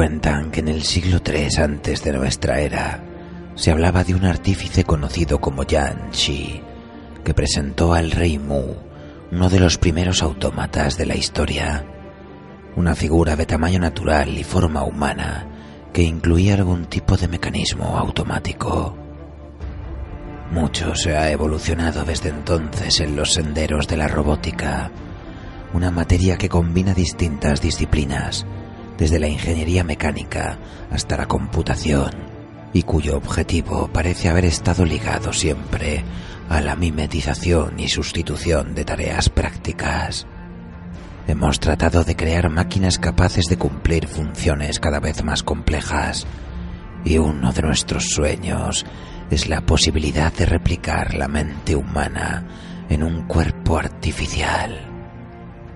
Cuentan que en el siglo III antes de nuestra era se hablaba de un artífice conocido como Yan Shi, que presentó al rey Mu uno de los primeros autómatas de la historia, una figura de tamaño natural y forma humana que incluía algún tipo de mecanismo automático. Mucho se ha evolucionado desde entonces en los senderos de la robótica, una materia que combina distintas disciplinas, desde la ingeniería mecánica hasta la computación, y cuyo objetivo parece haber estado ligado siempre a la mimetización y sustitución de tareas prácticas. Hemos tratado de crear máquinas capaces de cumplir funciones cada vez más complejas, y uno de nuestros sueños es la posibilidad de replicar la mente humana en un cuerpo artificial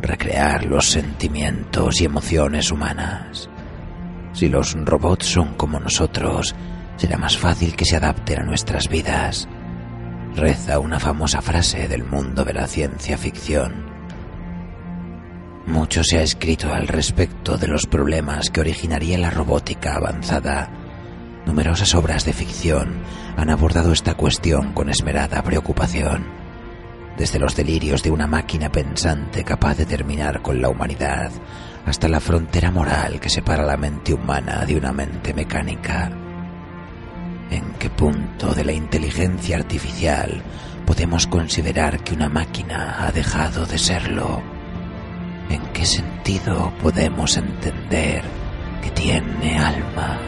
recrear los sentimientos y emociones humanas. Si los robots son como nosotros, será más fácil que se adapten a nuestras vidas. Reza una famosa frase del mundo de la ciencia ficción. Mucho se ha escrito al respecto de los problemas que originaría la robótica avanzada. Numerosas obras de ficción han abordado esta cuestión con esmerada preocupación desde los delirios de una máquina pensante capaz de terminar con la humanidad, hasta la frontera moral que separa la mente humana de una mente mecánica. ¿En qué punto de la inteligencia artificial podemos considerar que una máquina ha dejado de serlo? ¿En qué sentido podemos entender que tiene alma?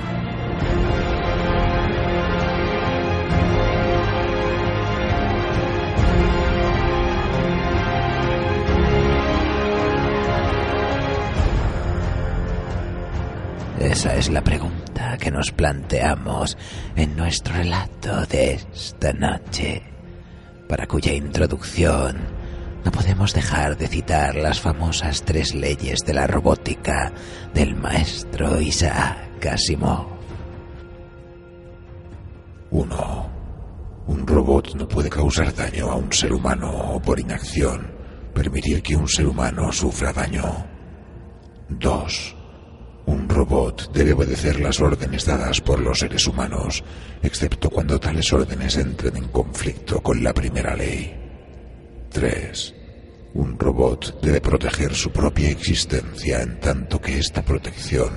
Es la pregunta que nos planteamos en nuestro relato de esta noche, para cuya introducción no podemos dejar de citar las famosas tres leyes de la robótica del maestro Isaac Asimov. 1. Un robot no puede causar daño a un ser humano o por inacción permitir que un ser humano sufra daño. 2. Robot debe obedecer las órdenes dadas por los seres humanos, excepto cuando tales órdenes entren en conflicto con la primera ley. 3. Un robot debe proteger su propia existencia en tanto que esta protección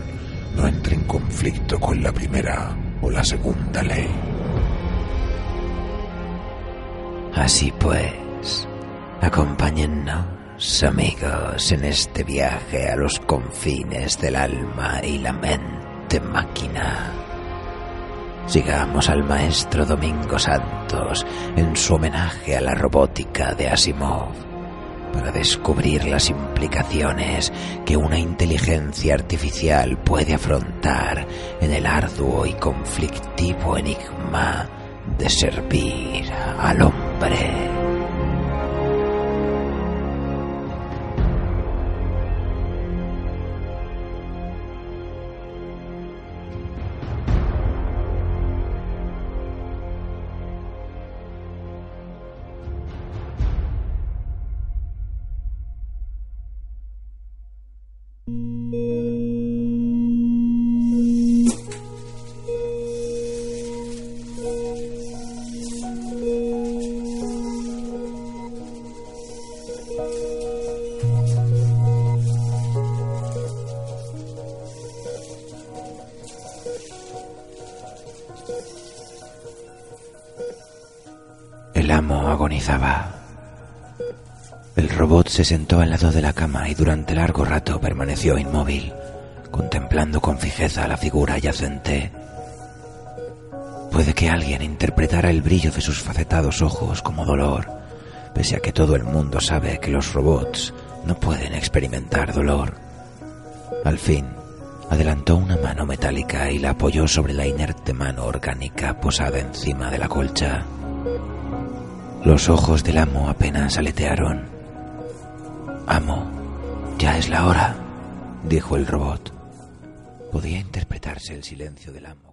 no entre en conflicto con la primera o la segunda ley. Así pues, acompáñennos amigos en este viaje a los confines del alma y la mente máquina. sigamos al maestro Domingo Santos en su homenaje a la robótica de Asimov para descubrir las implicaciones que una inteligencia artificial puede afrontar en el arduo y conflictivo enigma de servir al hombre. El amo agonizaba. El robot se sentó al lado de la cama y durante largo rato permaneció inmóvil, contemplando con fijeza la figura yacente. Puede que alguien interpretara el brillo de sus facetados ojos como dolor, pese a que todo el mundo sabe que los robots no pueden experimentar dolor. Al fin, adelantó una mano metálica y la apoyó sobre la inerte mano orgánica posada encima de la colcha. Los ojos del amo apenas aletearon. Amo, ya es la hora, dijo el robot. Podía interpretarse el silencio del amo.